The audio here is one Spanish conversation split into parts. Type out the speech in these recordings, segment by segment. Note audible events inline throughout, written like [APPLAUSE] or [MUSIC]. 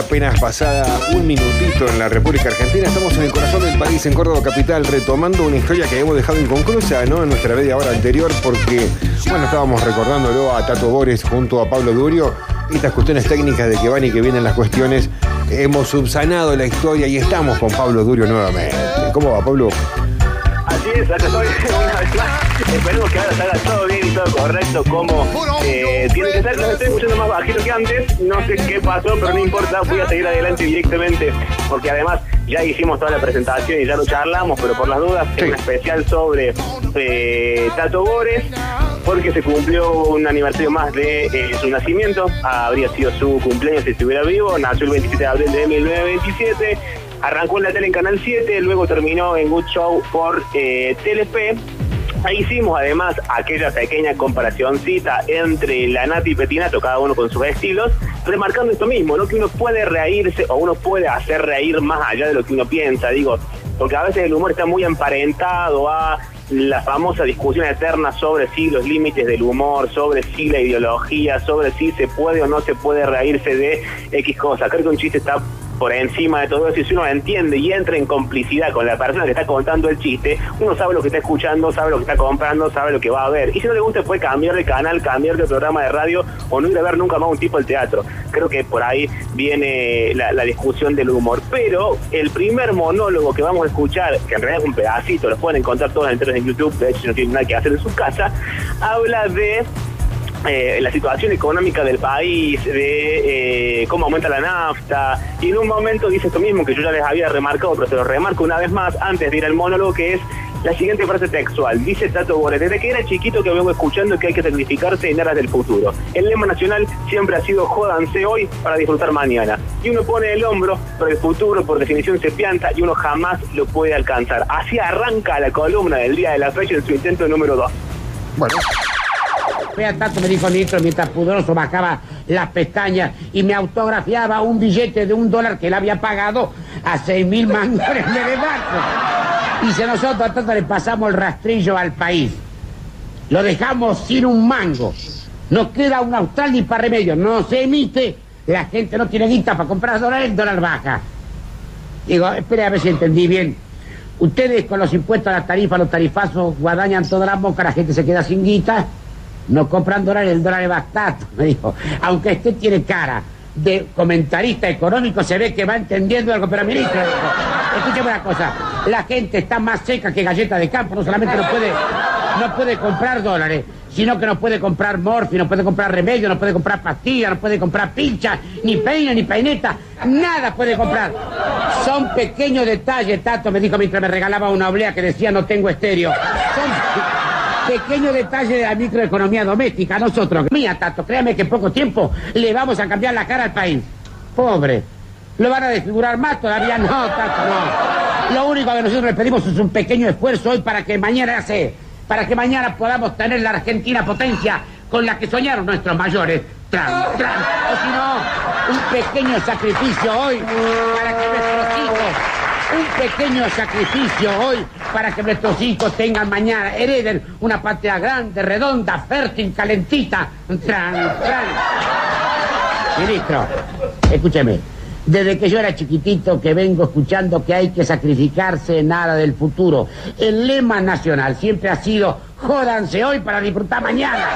apenas pasada un minutito en la República Argentina. Estamos en el corazón del país, en Córdoba Capital, retomando una historia que hemos dejado inconclusa ¿no? en nuestra media hora anterior, porque, bueno, estábamos recordándolo a Tato Bores junto a Pablo Durio. Estas cuestiones técnicas de que van y que vienen las cuestiones, hemos subsanado la historia y estamos con Pablo Durio nuevamente. ¿Cómo va, Pablo? Así es, acá estoy una vez más. Esperemos que ahora salga todo bien y todo correcto como eh, Los estoy escuchando más bajito que antes. No sé qué pasó, pero no importa. Voy a seguir adelante directamente porque además ya hicimos toda la presentación y ya lo charlamos, pero por las dudas, es un especial sobre eh, Tato Bores porque se cumplió un aniversario más de eh, su nacimiento. Habría sido su cumpleaños si estuviera vivo. Nació el 27 de abril de 1927. Arrancó en la tele en Canal 7, luego terminó en Good Show por eh, Telefe. Ahí hicimos además aquella pequeña comparacióncita entre la Nati y Petinato, cada uno con sus estilos, remarcando esto mismo, ¿no? Que uno puede reírse o uno puede hacer reír más allá de lo que uno piensa, digo, porque a veces el humor está muy emparentado a la famosa discusión eterna sobre si los límites del humor, sobre si la ideología, sobre si se puede o no se puede reírse de X cosa. Creo que un chiste está por encima de todo eso, y si uno entiende y entra en complicidad con la persona que está contando el chiste, uno sabe lo que está escuchando, sabe lo que está comprando, sabe lo que va a ver. Y si no le gusta, puede cambiar de canal, cambiar de programa de radio o no ir a ver nunca más un tipo del teatro. Creo que por ahí viene la, discusión del humor. Pero el primer monólogo que vamos a escuchar, que en realidad es un pedacito, lo pueden encontrar todos enteros en YouTube, de hecho, no tienen nada que hacer en su casa, habla de eh, la situación económica del país, de eh, cómo aumenta la nafta, y en un momento dice esto mismo que yo ya les había remarcado, pero se lo remarco una vez más antes de ir al monólogo, que es la siguiente frase textual. Dice Tato Bores, desde que era chiquito que vengo escuchando que hay que sacrificarse en aras del futuro. El lema nacional siempre ha sido jódanse hoy para disfrutar mañana. Y uno pone el hombro, pero el futuro por definición se pianta y uno jamás lo puede alcanzar. Así arranca la columna del día de la fecha en su intento número 2. Bueno. Vea tanto me dijo Nitro mientras pudoroso bajaba las pestañas y me autografiaba un billete de un dólar que él había pagado a seis mil el mes de. Y si nosotros a tanto le pasamos el rastrillo al país, lo dejamos sin un mango, no queda un austral ni para remedio, no se emite, la gente no tiene guita para comprar dólares, el dólar baja. Digo, espere a ver si entendí bien. Ustedes con los impuestos a la tarifa, los tarifazos, guadañan toda la boca, la gente se queda sin guita. No compran dólares, el dólar es bastante, me dijo. Aunque usted tiene cara de comentarista económico, se ve que va entendiendo algo, pero ministro, escúcheme una cosa, la gente está más seca que galleta de campo, no solamente no puede, no puede comprar dólares, sino que no puede comprar morfi, no puede comprar remedio, no puede comprar pastillas, no puede comprar pinchas, ni peina, ni peineta, nada puede comprar. Son pequeños detalles, Tato me dijo mientras me regalaba una oblea que decía no tengo estéreo. Son pequeño detalle de la microeconomía doméstica. Nosotros, mía, Tato, créame que en poco tiempo le vamos a cambiar la cara al país. Pobre. ¿Lo van a desfigurar más? Todavía no, Tato, no. Lo único que nosotros le pedimos es un pequeño esfuerzo hoy para que mañana se, para que mañana podamos tener la Argentina potencia con la que soñaron nuestros mayores. Tran, tran. O si no, un pequeño sacrificio hoy para que nuestros hijos un pequeño sacrificio hoy para que nuestros hijos tengan mañana, hereden una patria grande, redonda, fértil, calentita. Tran, tran. Ministro, escúcheme. Desde que yo era chiquitito que vengo escuchando que hay que sacrificarse en nada del futuro. El lema nacional siempre ha sido jódanse hoy para disfrutar mañana.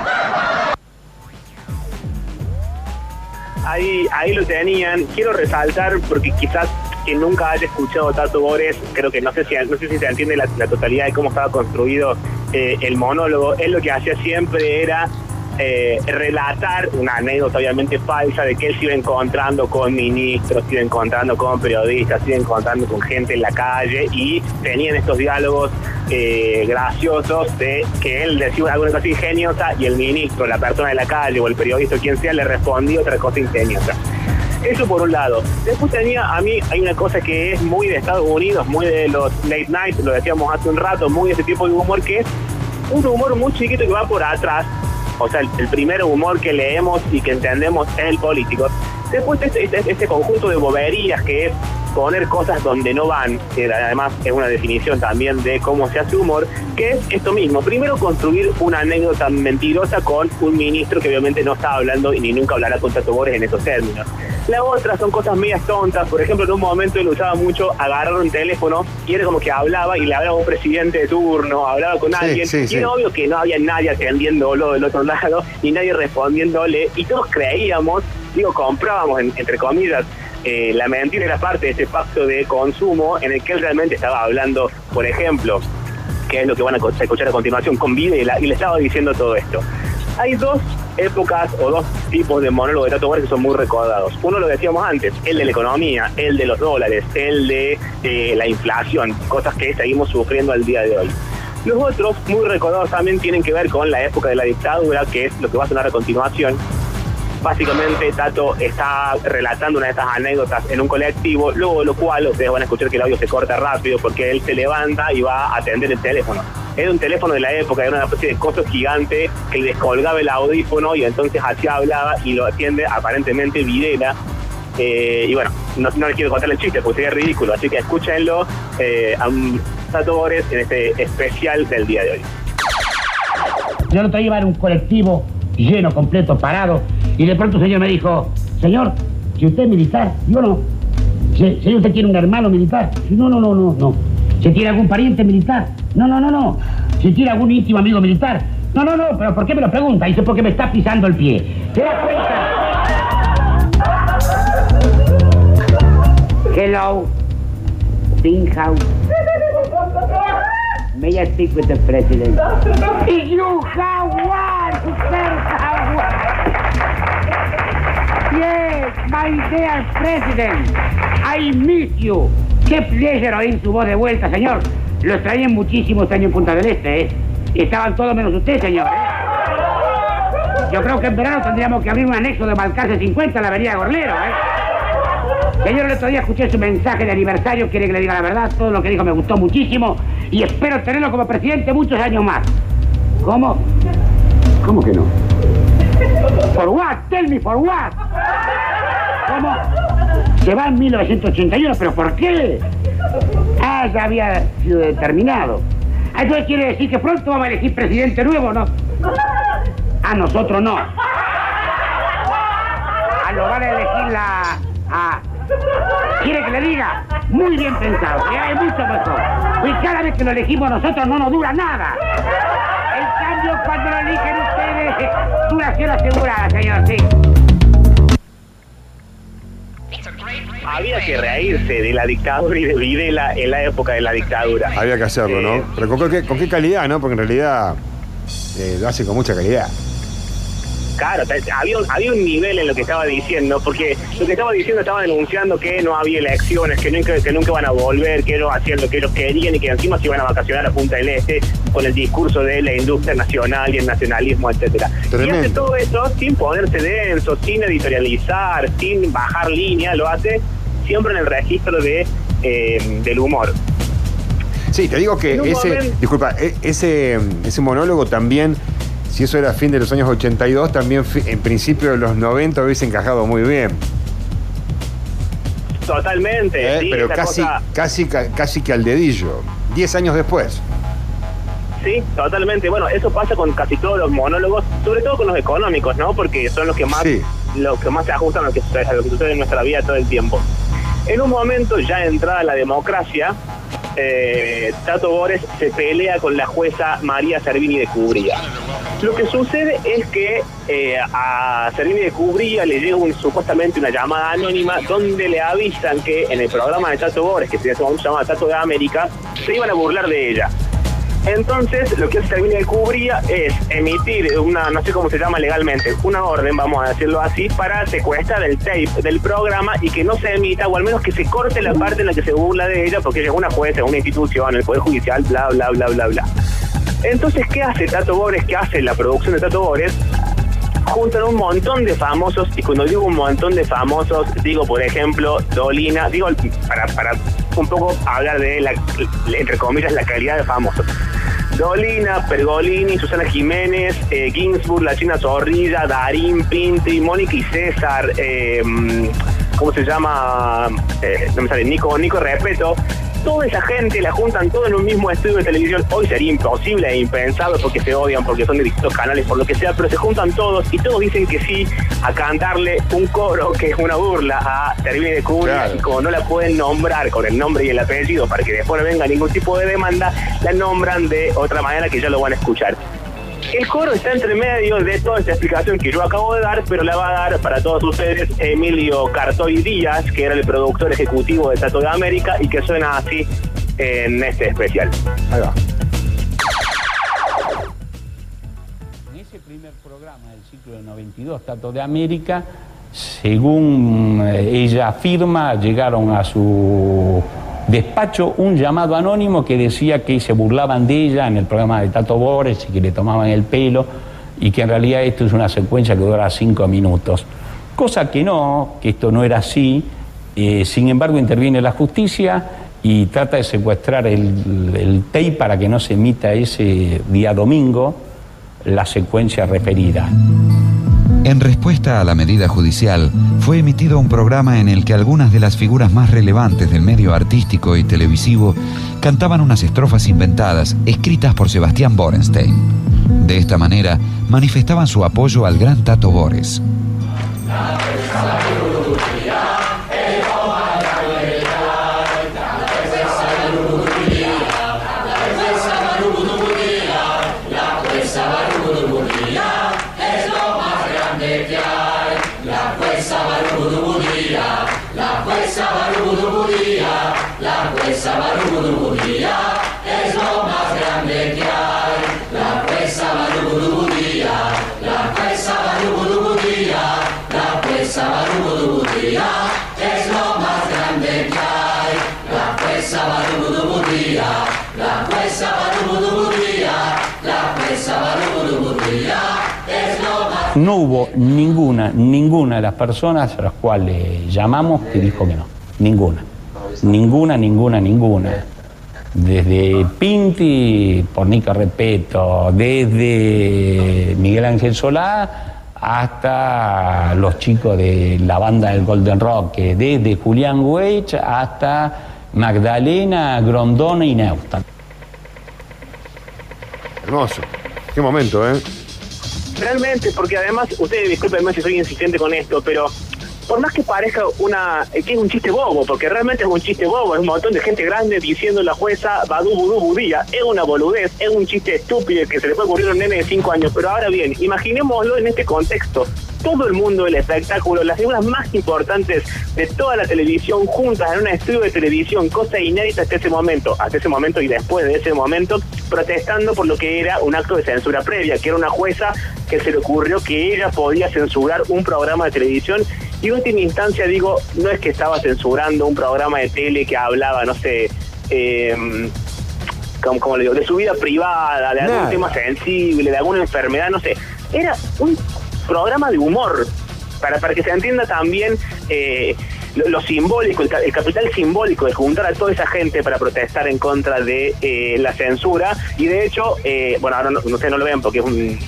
Ahí, ahí lo tenían. Quiero resaltar, porque quizás que nunca haya escuchado Tato Bores, creo que no sé si, no sé si se entiende la, totalidad de cómo estaba construido eh, el monólogo. Él lo que hacía siempre era eh, relatar una anécdota obviamente falsa de que él se iba encontrando con ministros, se iba encontrando con periodistas, se iba encontrando con gente en la calle y tenían estos diálogos eh, graciosos de que él decía alguna cosa ingeniosa y el ministro, la persona de la calle o el periodista quien sea le respondía otra cosa ingeniosa. Eso por un lado. Después tenía, a mí hay una cosa que es muy de Estados Unidos, muy de los late night, lo decíamos hace un rato, muy de ese tipo de humor que es un humor muy chiquito que va por atrás. O sea, el, el primer humor que leemos y que entendemos es el político. Después este, este, este conjunto de boberías que es poner cosas donde no van, que además es una definición también de cómo se hace humor, que es esto mismo. Primero, construir una anécdota mentirosa con un ministro que obviamente no está hablando y ni nunca hablará con Tato Bores en esos términos. La otra son cosas medias tontas. Por ejemplo, en un momento él usaba mucho agarrar un teléfono y era como que hablaba y le hablaba a un presidente de turno, hablaba con alguien. sí, y sí. era obvio que no había nadie atendiéndolo del otro lado, ni nadie respondiéndole. Y todos creíamos, digo, comprábamos, en- entre comillas, eh, la mentira era parte de ese pacto de consumo en el que él realmente estaba hablando, por ejemplo, que es lo que van a escuchar a continuación con Videla, y le estaba diciendo todo esto. Hay dos épocas o dos tipos de monólogos de Tato que son muy recordados. Uno lo decíamos antes, el de la economía, el de los dólares, el de la inflación, cosas que seguimos sufriendo al día de hoy. Los otros, muy recordados también, tienen que ver con la época de la dictadura, que es lo que va a sonar a continuación, Básicamente, Tato está relatando una de estas anécdotas en un colectivo, luego lo cual ustedes van a escuchar que el audio se corta rápido porque él se levanta y va a atender el teléfono. Era un teléfono de la época, era una especie de coso gigante que le descolgaba el audífono y entonces así hablaba y lo atiende aparentemente Videla. Eh, y bueno, no, no les quiero contar el chiste porque sería ridículo, así que escúchenlo eh, a un Tato Bores en este especial del día de hoy. Yo día iba en un colectivo lleno, completo, parado, y de pronto un señor me dijo, señor, si usted es militar, yo no. Señor, ¿usted tiene un hermano militar? No, no, no, no, no. ¿Se tiene algún pariente militar? No, no, no, no. ¿Se tiene algún íntimo amigo militar? No, no, no, pero ¿por qué me lo pregunta? Dice, porque me está pisando el pie. ¿Te das cuenta? Hello, House. May I speak with the president? Is [LAUGHS] you Howard, Yes, my dear president. I miss you. Qué pleasure oír su voz de vuelta, señor. Lo extrañé muchísimo este año en Punta del Este, ¿eh? Estaban todos menos usted, señor, ¿eh? Yo creo que en verano tendríamos que abrir un anexo de Balcarce 50 en la avenida Gorlero, ¿eh? Señor, el otro día escuché su mensaje de aniversario, quiere que le diga la verdad, todo lo que dijo me gustó muchísimo y espero tenerlo como presidente muchos años más. ¿Cómo? ¿Cómo que no? ¿For what? Tell me for what. Se va en 1981, pero ¿por qué? Ah, ya había sido determinado. Ah, Entonces quiere decir que pronto vamos a elegir presidente nuevo, ¿no? A nosotros no. Ah, lo van a elegir la... a- ¿Quiere que le diga? Muy bien pensado, que hay mucho mejor. Y cada vez que lo elegimos nosotros no nos dura nada. En cambio, cuando lo eligen duración asegurada, señor, sí. Había que reírse de la dictadura y de Videla en la época de la dictadura. Había que hacerlo, Eh, ¿no? Pero con qué, con qué calidad, ¿no? Porque en realidad eh, lo hace con mucha calidad. Claro, había un, había un nivel en lo que estaba diciendo, porque lo que estaba diciendo estaba denunciando que no había elecciones, que nunca, que nunca van a volver, que no hacían lo que ellos querían y que encima se iban a vacacionar a Punta del Este con el discurso de la industria nacional y el nacionalismo, etcétera. Y hace todo eso sin ponerse denso, sin editorializar, sin bajar línea, lo hace siempre en el registro de eh, del humor. Sí, te digo que ese, momento- disculpa, e- ese, ese monólogo también, si eso era fin de los años 82, también en principio de los 90 hubiese encajado muy bien. Totalmente. ¿eh? sí, Pero casi, cosa- casi, ca- casi que al dedillo. Diez años después. Sí, totalmente. Bueno, eso pasa con casi todos los monólogos, sobre todo con los económicos, ¿no? Porque son los que más, Sí. los que más se ajustan a lo que, sucede- a lo que sucede en nuestra vida todo el tiempo. En un momento, ya entrada la democracia, eh, Tato Bores se pelea con la jueza María Servini de Cubría. Lo que sucede es que eh, a Servini de Cubría le llega un- supuestamente una llamada anónima donde le avisan que en el programa de Tato Bores, que se llama Tato de América, se iban a burlar de ella. Entonces, lo que hace Servini de Cubría es emitir una, no sé cómo se llama legalmente, una orden, vamos a decirlo así, para secuestrar el tape del programa y que no se emita, o al menos que se corte la parte en la que se burla de ella, porque ella es una jueza, una institución, el Poder Judicial, bla, bla, bla, bla, bla. Entonces, ¿qué hace Tato Bores? ¿Qué hace la producción de Tato Bores? Juntan un montón de famosos, y cuando digo un montón de famosos, digo, por ejemplo, Dolina, digo, para, para un poco hablar de, la, entre comillas, la calidad de famosos. Dolina, Pergolini, Susana Jiménez, eh, Ginsburg, La China Zorrilla, Darín, Pinti, Mónica y César, eh, ¿cómo se llama? Eh, no me sale, Nico, Nico Respeto. Toda esa gente la juntan todo en un mismo estudio de televisión. Hoy sería imposible e impensable porque se odian, porque son de distintos canales, por lo que sea, pero se juntan todos y todos dicen que sí a cantarle un coro que es una burla a Termine de Curia y como no la pueden nombrar con el nombre y el apellido para que después no venga ningún tipo de demanda, la nombran de otra manera que ya lo van a escuchar. El coro está entre medio de toda esta explicación que yo acabo de dar, pero la va a dar para todos ustedes Emilio Cartoy Díaz, que era el productor ejecutivo de Tato de América y que suena así en este especial. Ahí va. En ese primer programa del ciclo de 92, Tato de América, según eh, ella afirma, llegaron a su despacho un llamado anónimo que decía que se burlaban de ella en el programa de Tato Bores y que le tomaban el pelo y que en realidad esto es una secuencia que dura cinco minutos. Cosa que no, que esto no era así, eh, sin embargo interviene la justicia y trata de secuestrar el, el tape para que no se emita ese día domingo la secuencia referida. En respuesta a la medida judicial, fue emitido un programa en el que algunas de las figuras más relevantes del medio artístico y televisivo cantaban unas estrofas inventadas, escritas por Sebastián Borenstein. De esta manera, manifestaban su apoyo al gran Tato Bores. La fuerza barbuduría, la fuerza barbuduría, la fuerza. No hubo ninguna, ninguna de las personas a las cuales llamamos que dijo que no. Ninguna. Ninguna, ninguna, ninguna. Desde Pinti, por Nico Repeto, desde Miguel Ángel Solá, hasta los chicos de la banda del Golden Rock, desde Julián Weich hasta Magdalena, Grondona y Neusta. Hermoso. Qué momento, ¿eh? Realmente, porque además, ustedes disculpenme si soy insistente con esto, pero por más que parezca una que es un chiste bobo, porque realmente es un chiste bobo, es un montón de gente grande diciendo la jueza Badú Budú Budía, es una boludez, es un chiste estúpido que se le puede ocurrir a un nene de 5 años, pero ahora bien, imaginémoslo en este contexto. Todo el mundo del espectáculo, las figuras más importantes de toda la televisión juntas en un estudio de televisión, cosa inédita hasta ese momento, hasta ese momento y después de ese momento, protestando por lo que era un acto de censura previa, que era una jueza que se le ocurrió que ella podía censurar un programa de televisión y en última instancia digo, no es que estaba censurando un programa de tele que hablaba, no sé, eh, como, como le digo, de su vida privada, de algún Nada. tema sensible, de alguna enfermedad, no sé. Era un programa de humor, para, para que se entienda también eh, lo, lo simbólico, el, el capital simbólico de juntar a toda esa gente para protestar en contra de eh, la censura. Y de hecho, eh, bueno, ahora no, ustedes no lo ven porque es un,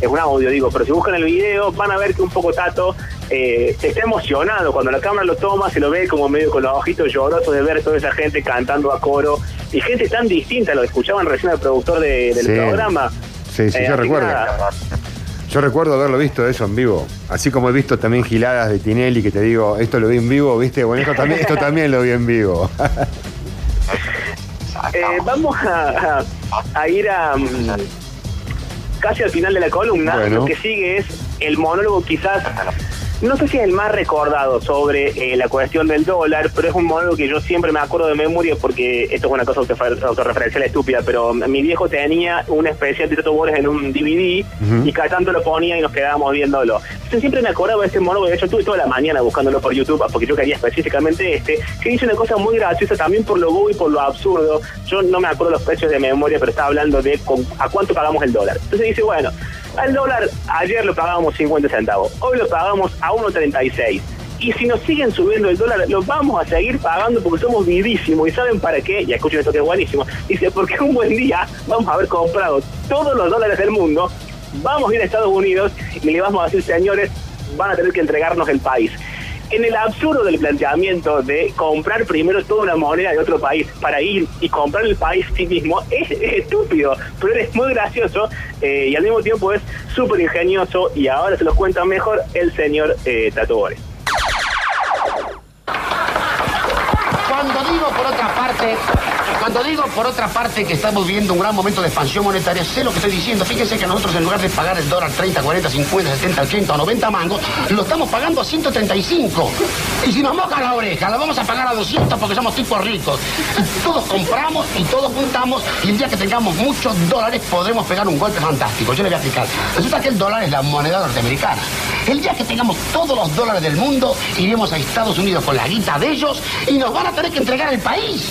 es un audio, digo, pero si buscan el video van a ver que un poco Tato eh, está emocionado. Cuando la cámara lo toma, se lo ve como medio con los ojitos llorosos de ver toda esa gente cantando a coro. Y gente tan distinta, lo escuchaban recién al productor de- del Sí. programa. Sí, sí, Eh, yo recuerdo. nada. Yo recuerdo haberlo visto eso en vivo. Así como he visto también giladas de Tinelli que te digo, esto lo vi en vivo, ¿viste? Bueno, esto también, esto también lo vi en vivo. [LAUGHS] Eh, vamos a, ir a mm, casi al final de la columna. Bueno. Lo que sigue es el monólogo quizás, no sé si es el más recordado sobre eh, la cuestión del dólar, pero es un monólogo que yo siempre me acuerdo de memoria porque esto es una cosa autorreferencial estúpida, pero mi viejo tenía un especial de Tato Bores en un DVD Ujú. y cada tanto lo ponía y nos quedábamos viéndolo. Yo siempre me acordaba de ese monólogo, de hecho estuve toda la mañana buscándolo por YouTube porque yo quería específicamente este, que dice una cosa muy graciosa también por lo bobo y por lo absurdo. Yo no me acuerdo los precios de memoria, pero estaba hablando de con- a cuánto pagamos el dólar. Entonces dice, bueno, al dólar ayer lo pagábamos 50 centavos, hoy lo pagamos a 1.36. Y si nos siguen subiendo el dólar, lo vamos a seguir pagando porque somos vivísimos. ¿Y saben para qué? Y escuchen esto que es buenísimo. Dice, porque un buen día vamos a haber comprado todos los dólares del mundo, vamos a ir a Estados Unidos y le vamos a decir, señores, van a tener que entregarnos el país. En el absurdo del planteamiento de comprar primero toda una moneda de otro país para ir y comprar el país sí mismo, es, estúpido, pero es muy gracioso eh, y al mismo tiempo es súper ingenioso y ahora se los cuenta mejor el señor eh, Tato. Cuando digo por otra parte, cuando digo por otra parte que estamos viviendo un gran momento de expansión monetaria, sé lo que estoy diciendo. Fíjense que nosotros en lugar de pagar el dólar 30, 40, 50, 70, 80 o 90 mangos, lo estamos pagando a 135. Y si nos moja la oreja, lo vamos a pagar a 200 porque somos tipos ricos. Y todos compramos y todos juntamos y el día que tengamos muchos dólares podremos pegar un golpe fantástico. Yo le voy a explicar. Resulta que el dólar es la moneda norteamericana. El día que tengamos todos los dólares del mundo, iremos a Estados Unidos con la guita de ellos y nos van a tener que entregar el país.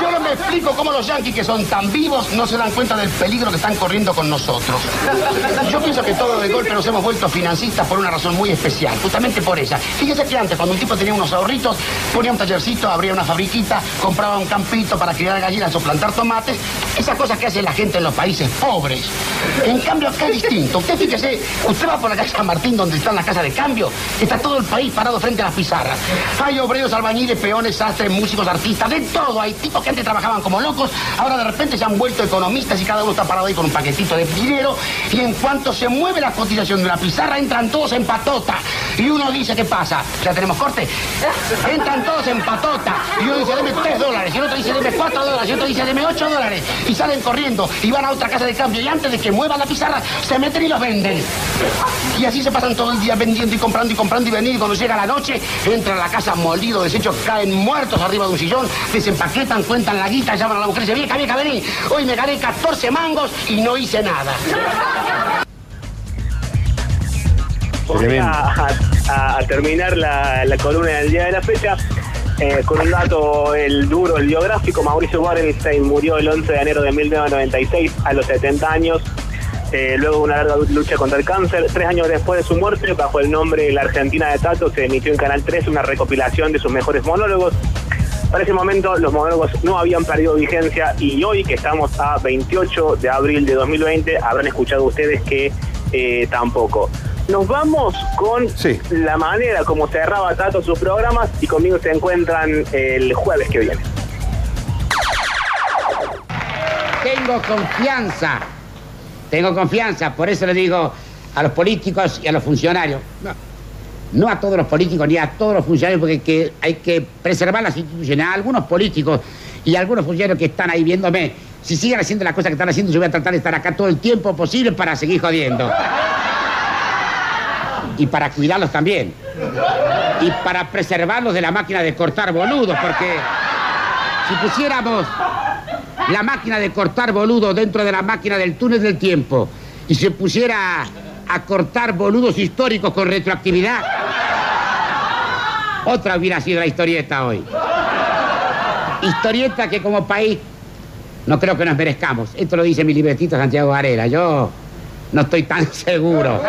Yo no me explico cómo los yanquis que son tan vivos no se dan cuenta del peligro que están corriendo con nosotros. Yo pienso que todos de golpe nos hemos vuelto financistas por una razón muy especial, justamente por ella. Fíjese que antes, cuando un tipo tenía unos ahorritos, ponía un tallercito, abría una fabriquita, compraba un campito para criar gallinas o plantar tomates, esas cosas que hace la gente en los países pobres. En cambio, acá es distinto. Usted fíjese, usted va por la calle San Martín, donde están las casas de cambio, está todo el país parado frente a las pizarras. Hay obreros, albañiles, peones, sastres, músicos, artistas, de todo. Hay tipos que antes trabajaban como locos, ahora de repente se han vuelto economistas y cada uno está parado ahí con un paquetito de dinero. Y en cuanto se mueve la cotización de la pizarra, entran todos en patota. Y uno dice, ¿qué pasa? ¿Ya tenemos corte? [LAUGHS] Entran todos en patota. Y uno dice, deme 3 dólares. Y otro dice, deme 4 dólares. Y otro dice, deme 8 dólares. Y salen corriendo y van a otra casa de cambio. Y antes de que muevan la pizarra, se meten y los venden. Y así se pasan todo el día vendiendo y comprando y comprando y vendiendo. Y cuando llega la noche, entran a la casa molidos, deshechos, caen muertos arriba de un sillón, desempaquetan, cuentan la guita, llaman a la mujer y dicen, vieja, vieja, vení. Hoy me gané 14 mangos y no hice nada. A, a- a terminar la, la columna del día de la fecha eh, con un dato, el duro, el biográfico. Mauricio Borenstein murió el 11 de enero de 1996 a los 70 años, eh, luego de una larga lucha contra el cáncer. Tres años después de su muerte, bajo el nombre La Argentina de Tato, se emitió en Canal 3 una recopilación de sus mejores monólogos. Para ese momento los monólogos no habían perdido vigencia y hoy que estamos a 28 de abril de 2020 habrán escuchado ustedes que eh, tampoco. Nos vamos con Sí. la manera como cerraba Tato sus programas y conmigo se encuentran el jueves que viene. Tengo confianza. Tengo confianza. Por eso le digo a los políticos y a los funcionarios. No, no a todos los políticos ni a todos los funcionarios, porque que hay que preservar las instituciones. A algunos políticos y a algunos funcionarios que están ahí viéndome, si siguen haciendo las cosas que están haciendo, yo voy a tratar de estar acá todo el tiempo posible para seguir jodiendo. Y para cuidarlos también. Y para preservarlos de la máquina de cortar boludos, porque si pusiéramos la máquina de cortar boludos dentro de la máquina del túnel del tiempo y se pusiera a cortar boludos históricos con retroactividad, otra hubiera sido la historieta hoy. Historieta que como país no creo que nos merezcamos. Esto lo dice mi libretito Santiago Varela. Yo no estoy tan [LAUGHS] seguro.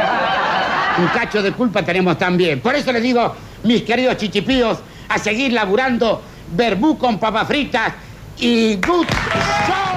Un cacho de culpa tenemos también. Por eso les digo, mis queridos chichipíos, a seguir laburando verbú con papas fritas y good show.